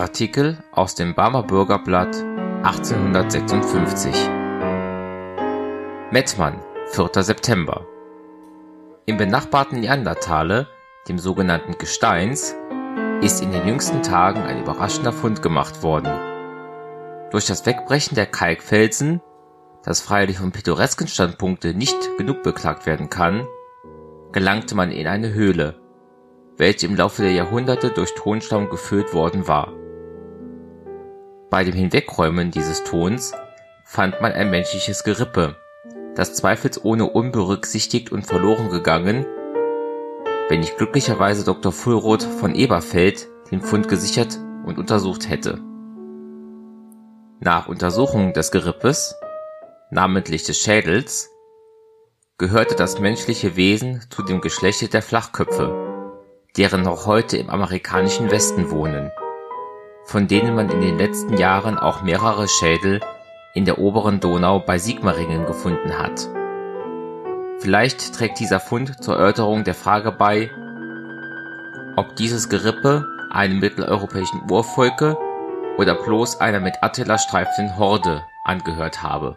Artikel aus dem Barmer Bürgerblatt 1856. Mettmann, 4. September Im benachbarten Neanderthale, dem sogenannten Gesteins, ist in den jüngsten Tagen ein überraschender Fund gemacht worden. Durch das Wegbrechen der Kalkfelsen, das freilich vom pittoresken Standpunkte nicht genug beklagt werden kann, gelangte man in eine Höhle, welche im Laufe der Jahrhunderte durch Tonstamm gefüllt worden war. Bei dem Hinwegräumen dieses Tons fand man ein menschliches Gerippe, das zweifelsohne unberücksichtigt und verloren gegangen, wenn nicht glücklicherweise Dr. Fullroth von Eberfeld den Fund gesichert und untersucht hätte. Nach Untersuchung des Gerippes, namentlich des Schädels, gehörte das menschliche Wesen zu dem Geschlechte der Flachköpfe, deren noch heute im amerikanischen Westen wohnen von denen man in den letzten Jahren auch mehrere Schädel in der oberen Donau bei Sigmaringen gefunden hat. Vielleicht trägt dieser Fund zur Erörterung der Frage bei, ob dieses Gerippe einem mitteleuropäischen Urvolke oder bloß einer mit Attila streifenden Horde angehört habe.